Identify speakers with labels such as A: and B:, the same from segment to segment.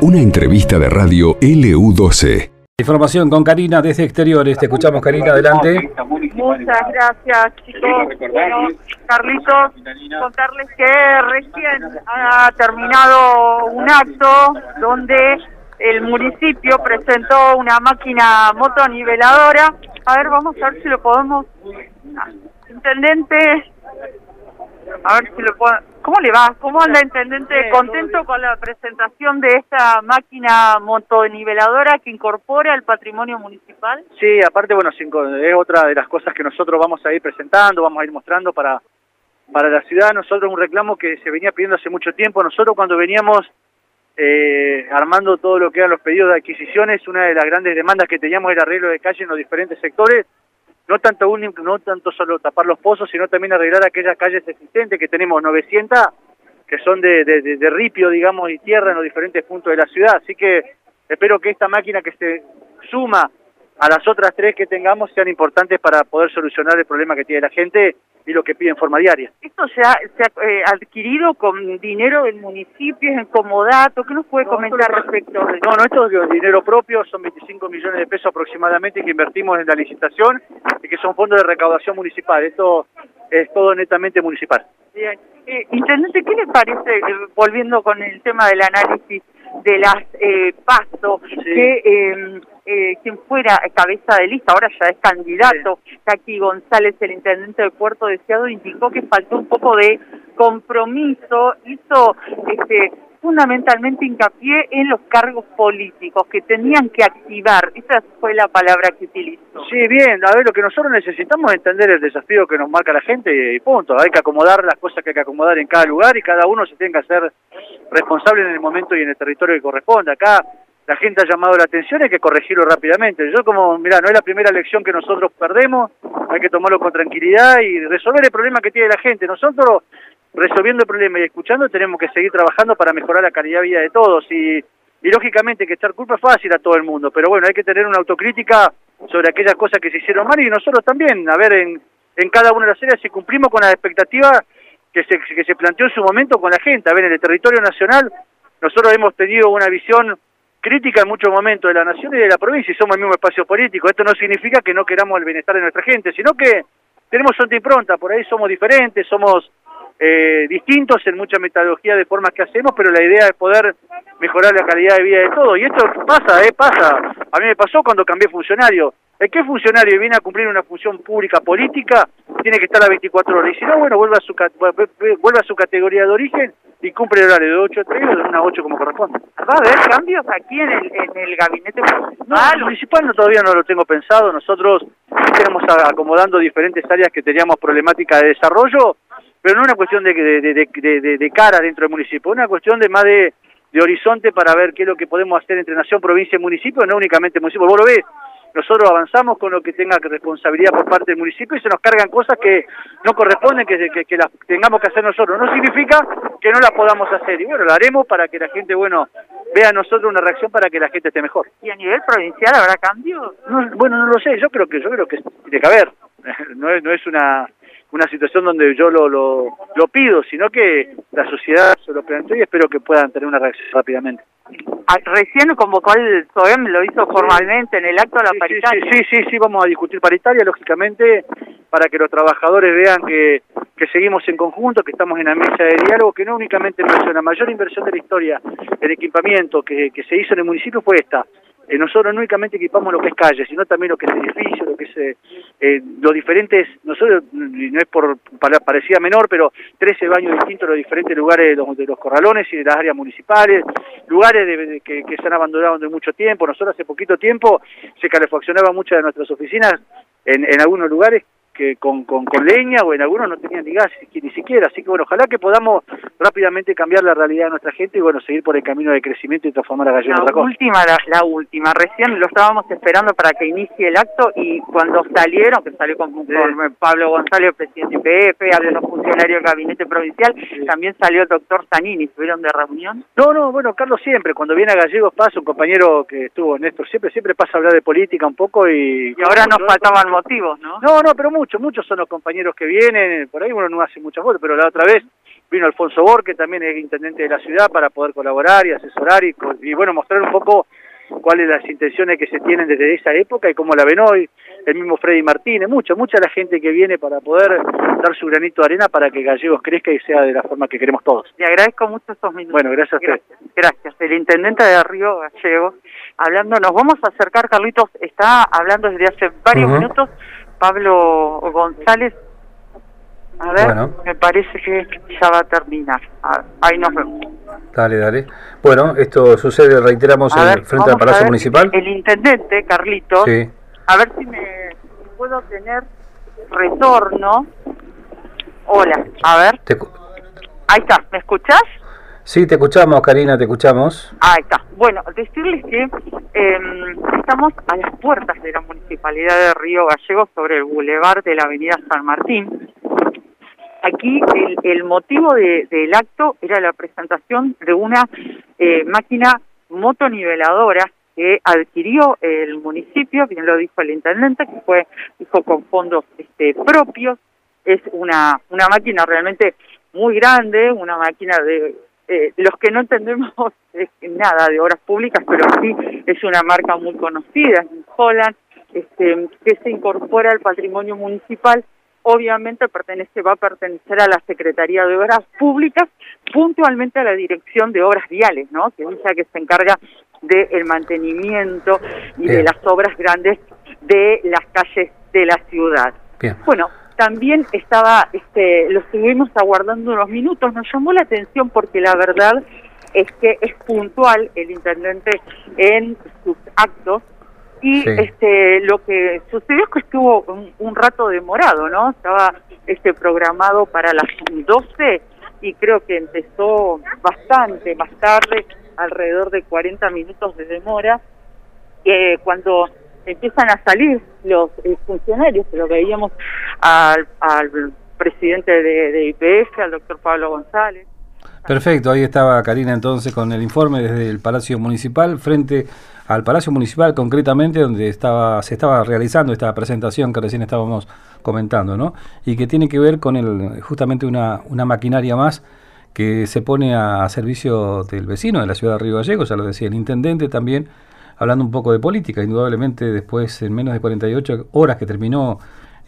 A: Una entrevista de radio LU12.
B: Información con Karina desde exteriores. Te escuchamos, Karina, adelante.
C: Muchas gracias, chicos. Bueno, Carlitos, contarles que recién ha terminado un acto donde el municipio presentó una máquina motoniveladora. A ver, vamos a ver si lo podemos... Intendente, a ver si lo puedo... ¿Cómo le va? ¿Cómo anda, intendente? ¿Contento con la presentación de esta máquina motoniveladora que incorpora el patrimonio municipal?
D: Sí, aparte, bueno, es otra de las cosas que nosotros vamos a ir presentando, vamos a ir mostrando para, para la ciudad. Nosotros un reclamo que se venía pidiendo hace mucho tiempo. Nosotros cuando veníamos eh, armando todo lo que eran los pedidos de adquisiciones, una de las grandes demandas que teníamos era arreglo de calle en los diferentes sectores no tanto no tanto solo tapar los pozos, sino también arreglar aquellas calles existentes que tenemos 900 que son de, de, de, ripio, digamos, y tierra en los diferentes puntos de la ciudad. Así que espero que esta máquina que se suma a las otras tres que tengamos sean importantes para poder solucionar el problema que tiene la gente y lo que pide en forma diaria.
C: ¿Esto se ha, se ha eh, adquirido con dinero del municipio, es en comodato? ¿Qué nos puede comentar respecto de
D: No, no, esto es dinero propio, son 25 millones de pesos aproximadamente que invertimos en la licitación y que son fondos de recaudación municipal. Esto es todo netamente municipal.
C: Bien. Eh, Intendente, ¿qué le parece, eh, volviendo con el tema del análisis de las eh, PASO, que eh, quien fuera cabeza de lista, ahora ya es candidato, Jackie González, el intendente de Puerto Deseado, indicó que faltó un poco de compromiso, hizo este fundamentalmente hincapié en los cargos políticos que tenían que activar. Esa fue la palabra que utilizó.
D: Sí, bien. A ver, lo que nosotros necesitamos es entender el desafío que nos marca la gente y punto. Hay que acomodar las cosas que hay que acomodar en cada lugar y cada uno se tiene que hacer responsable en el momento y en el territorio que corresponde. Acá la gente ha llamado la atención, hay que corregirlo rápidamente. Yo como, mira, no es la primera elección que nosotros perdemos, hay que tomarlo con tranquilidad y resolver el problema que tiene la gente. Nosotros resolviendo el problema y escuchando, tenemos que seguir trabajando para mejorar la calidad de vida de todos. Y, y lógicamente que echar culpa es fácil a todo el mundo, pero bueno, hay que tener una autocrítica sobre aquellas cosas que se hicieron mal y nosotros también, a ver en, en cada una de las áreas si cumplimos con las expectativas que se, que se planteó en su momento con la gente. A ver, en el territorio nacional nosotros hemos tenido una visión crítica en muchos momentos de la nación y de la provincia y somos el mismo espacio político. Esto no significa que no queramos el bienestar de nuestra gente, sino que tenemos otra impronta, por ahí somos diferentes, somos eh, distintos en mucha metodología de formas que hacemos, pero la idea es poder mejorar la calidad de vida de todos. Y esto pasa, eh, pasa. A mí me pasó cuando cambié funcionario. El que funcionario viene a cumplir una función pública política tiene que estar a 24 horas. Y si no, bueno, vuelve a su, vuelve a su categoría de origen y cumple el horario de 8 a 3 o de 1 a 8 como corresponde.
C: ¿Va a haber cambios aquí en el, en el gabinete municipal?
D: No, el municipal no, todavía no lo tengo pensado. Nosotros estamos acomodando diferentes áreas que teníamos problemática de desarrollo pero no una cuestión de, de, de, cara dentro del municipio, una cuestión de más de, horizonte para ver qué es lo que podemos hacer entre nación, provincia y municipio, no únicamente municipio. Vos lo ves, nosotros avanzamos con lo que tenga responsabilidad por parte del municipio y se nos cargan cosas que no corresponden que, que, las tengamos que hacer nosotros. No significa que no las podamos hacer y bueno, lo haremos para que la gente, bueno, vea a nosotros una reacción para que la gente esté mejor.
C: ¿Y a nivel provincial habrá cambios?
D: bueno, no lo sé, yo creo que yo creo que tiene que haber. No es, no es una una situación donde yo lo, lo, lo pido, sino que la sociedad se lo planteó y espero que puedan tener una reacción rápidamente.
C: Ah, recién convocó el SOEM, lo hizo formalmente en el acto de la paritaria.
D: Sí, sí, sí, vamos a discutir paritaria, lógicamente, para que los trabajadores vean que, que seguimos en conjunto, que estamos en la mesa de diálogo, que no únicamente la mayor inversión de la historia en equipamiento que, que se hizo en el municipio fue esta, eh, nosotros no únicamente equipamos lo que es calle, sino también lo que es edificio, lo que es eh, eh los diferentes, nosotros, no es por parecía menor, pero 13 baños distintos en los diferentes lugares de los, de los corralones y de las áreas municipales, lugares de, que, que se han abandonado de mucho tiempo. Nosotros hace poquito tiempo se calefaccionaban muchas de nuestras oficinas en, en algunos lugares que con, con, con, leña o en algunos no tenían ni gas ni siquiera. Así que bueno, ojalá que podamos rápidamente cambiar la realidad de nuestra gente y bueno, seguir por el camino de crecimiento y transformar a en otra
C: cosa. Última, la, última, recién lo estábamos esperando para que inicie el acto y cuando salieron, que salió con, Pablo González, presidente IPF, algunos funcionarios del gabinete provincial, también salió el doctor Zanini, ¿estuvieron de reunión?
D: No, no, bueno, Carlos siempre, cuando viene a Gallegos pasa, un compañero que estuvo, Néstor, siempre, siempre pasa a hablar de política un poco y...
C: Y ahora nos faltaban motivos, ¿no?
D: No, no, pero muchos, muchos son los compañeros que vienen, por ahí uno no hace muchas fotos, pero la otra vez vino Alfonso Borque, también es intendente de la ciudad, para poder colaborar y asesorar y, y bueno, mostrar un poco cuáles las intenciones que se tienen desde esa época y cómo la ven hoy, el mismo Freddy Martínez, mucha, mucha la gente que viene para poder dar su granito de arena para que Gallegos crezca y sea de la forma que queremos todos.
C: Le agradezco mucho estos minutos.
D: Bueno, gracias a usted.
C: Gracias. gracias. El intendente de Río Gallegos, hablando, nos vamos a acercar, Carlitos, está hablando desde hace varios minutos, Pablo González, a ver, me parece que ya va a terminar. ahí nos vemos.
B: Dale, dale. Bueno, esto sucede, reiteramos, en, frente al Palacio Municipal.
C: El intendente, Carlitos, a ver si me puedo tener retorno. Hola, a ver. Ahí está, ¿me escuchás?
B: Sí, te escuchamos, Karina, te escuchamos.
C: Ahí está. Bueno, decirles que em, estamos a las puertas de la Municipalidad de Río Gallegos sobre el bulevar de la Avenida San Martín. Aquí el, motivo del acto era la presentación de una eh, máquina motoniveladora que adquirió el municipio, bien lo dijo el intendente, que fue hizo con fondos este, propios. Es una, una máquina realmente muy grande, una máquina de eh, los que no entendemos nada de obras públicas, pero sí es una marca muy conocida en Holland, este, que se incorpora al patrimonio municipal obviamente pertenece, va a pertenecer a la Secretaría de Obras Públicas, puntualmente a la Dirección de Obras Viales, ¿no? Que es la que se encarga del mantenimiento y de las obras grandes de las calles de la ciudad. Bueno, también estaba, este, lo estuvimos aguardando unos minutos, nos llamó la atención porque la verdad es que es puntual el intendente en sus actos. Y este lo que sucedió es que estuvo un, rato demorado, ¿no? Estaba este programado para las 12 y creo que empezó bastante más tarde, alrededor de 40 minutos de demora, eh, cuando empiezan a salir los eh, funcionarios, lo veíamos al, al presidente de, IPF, al doctor Pablo González,
B: Perfecto, ahí estaba Karina entonces con el informe desde el Palacio Municipal, frente al Palacio Municipal concretamente, donde estaba se estaba realizando esta presentación que recién estábamos comentando, ¿no? Y que tiene que ver con el justamente una, una maquinaria más que se pone a, servicio del vecino de la ciudad de Río Gallegos, ya lo decía el intendente también, hablando un poco de política, indudablemente después en menos de 48 horas que terminó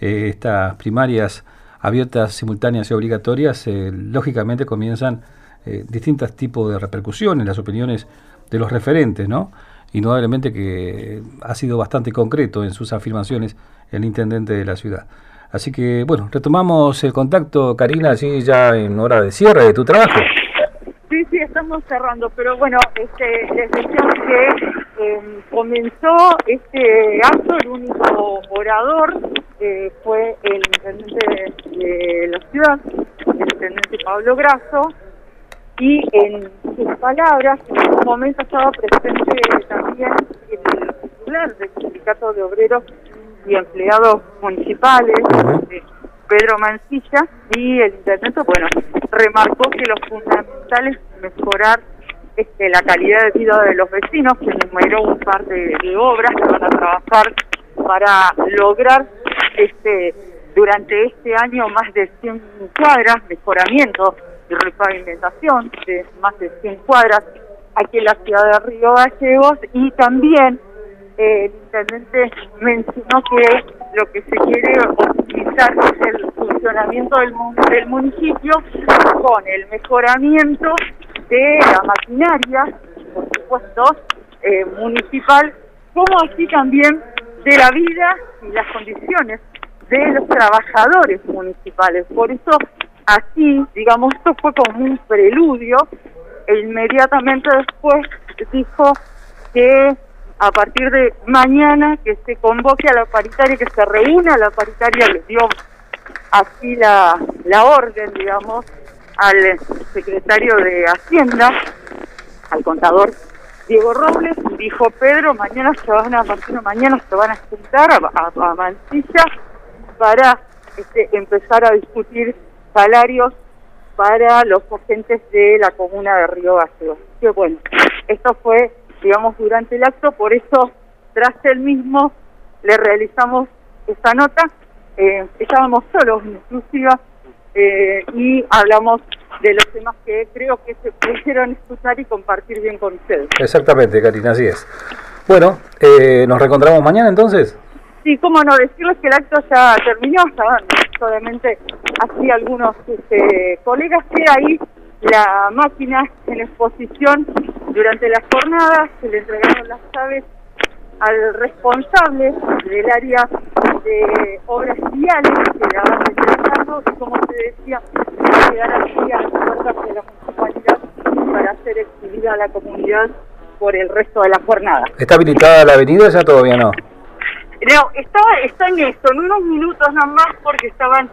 B: eh, estas primarias abiertas, simultáneas y obligatorias, eh, lógicamente comienzan eh, distintos tipos de repercusiones, las opiniones de los referentes, ¿no? Indudablemente que ha sido bastante concreto en sus afirmaciones el intendente de la ciudad. Así que, bueno, retomamos el contacto, Karina, así ya en hora de cierre de tu trabajo.
C: Estamos cerrando, pero bueno, este, les decíamos que em, comenzó este acto, el único orador eh, fue el intendente de la ciudad, el intendente Pablo Grasso, y en sus palabras, en un momento estaba presente también el titular del Sindicato de Obreros y Empleados Municipales, Pedro Mancilla, y el intendente, bueno, remarcó que lo fundamental es mejorar este, la calidad de vida de los vecinos, que enumeró un par de, de obras que van a trabajar para lograr este durante este año más de 100 cuadras, mejoramiento y repavimentación de más de 100 cuadras aquí en la ciudad de Río Gallegos y también eh, el intendente mencionó que lo que se quiere optimizar es el funcionamiento del, del municipio con el mejoramiento de la maquinaria, por supuesto, eh, municipal, como así también de la vida y las condiciones de los trabajadores municipales. Por eso así, digamos, esto fue como un preludio e inmediatamente después dijo que a partir de mañana que se convoque a la paritaria, que se reúna la paritaria, le dio así la, la orden, digamos, al secretario de Hacienda, al contador Diego Robles, dijo Pedro, mañana se van a, partir de mañana se van a juntar a, a, a Mancilla para este, empezar a discutir salarios para los agentes de la comuna de Río Gallegos. Que bueno, esto fue, digamos, durante el acto, por eso tras el mismo le realizamos esta nota. Eh, estábamos solos en exclusiva eh, y hablamos de los temas que creo que se pudieron escuchar y compartir bien con ustedes.
B: Exactamente, Karina, así es. Bueno, eh, ¿nos reencontramos mañana entonces?
C: Sí, cómo no decirles que el acto ya terminó, estaban solamente así algunos este, colegas que ahí la máquina en exposición durante las jornadas, se le entregaron las llaves al responsable del área de obras viales que la van realizando y como se decía, quedar aquí a las puertas de la municipalidad para hacer exhibida a la comunidad por el resto de la jornada.
B: ¿Está habilitada la avenida ya todavía no?
C: No, está, está en esto, en unos minutos nada más porque estaban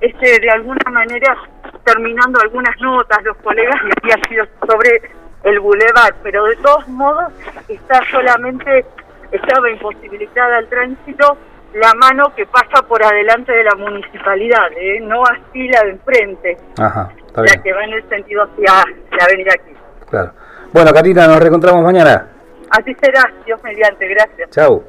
C: este, de alguna manera terminando algunas notas los colegas y había sido sobre el bulevar, pero de todos modos está solamente, estaba imposibilitada el tránsito la mano que pasa por adelante de la municipalidad, ¿eh? no así la de enfrente,
B: Ajá, está
C: la que va en el sentido hacia la avenida aquí.
B: Claro. Bueno, Karina, nos reencontramos mañana.
C: Así será, Dios mediante, gracias.
B: Chau.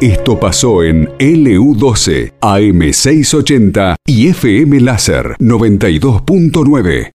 A: Esto pasó en LU12, AM680 y FM Láser 92.9.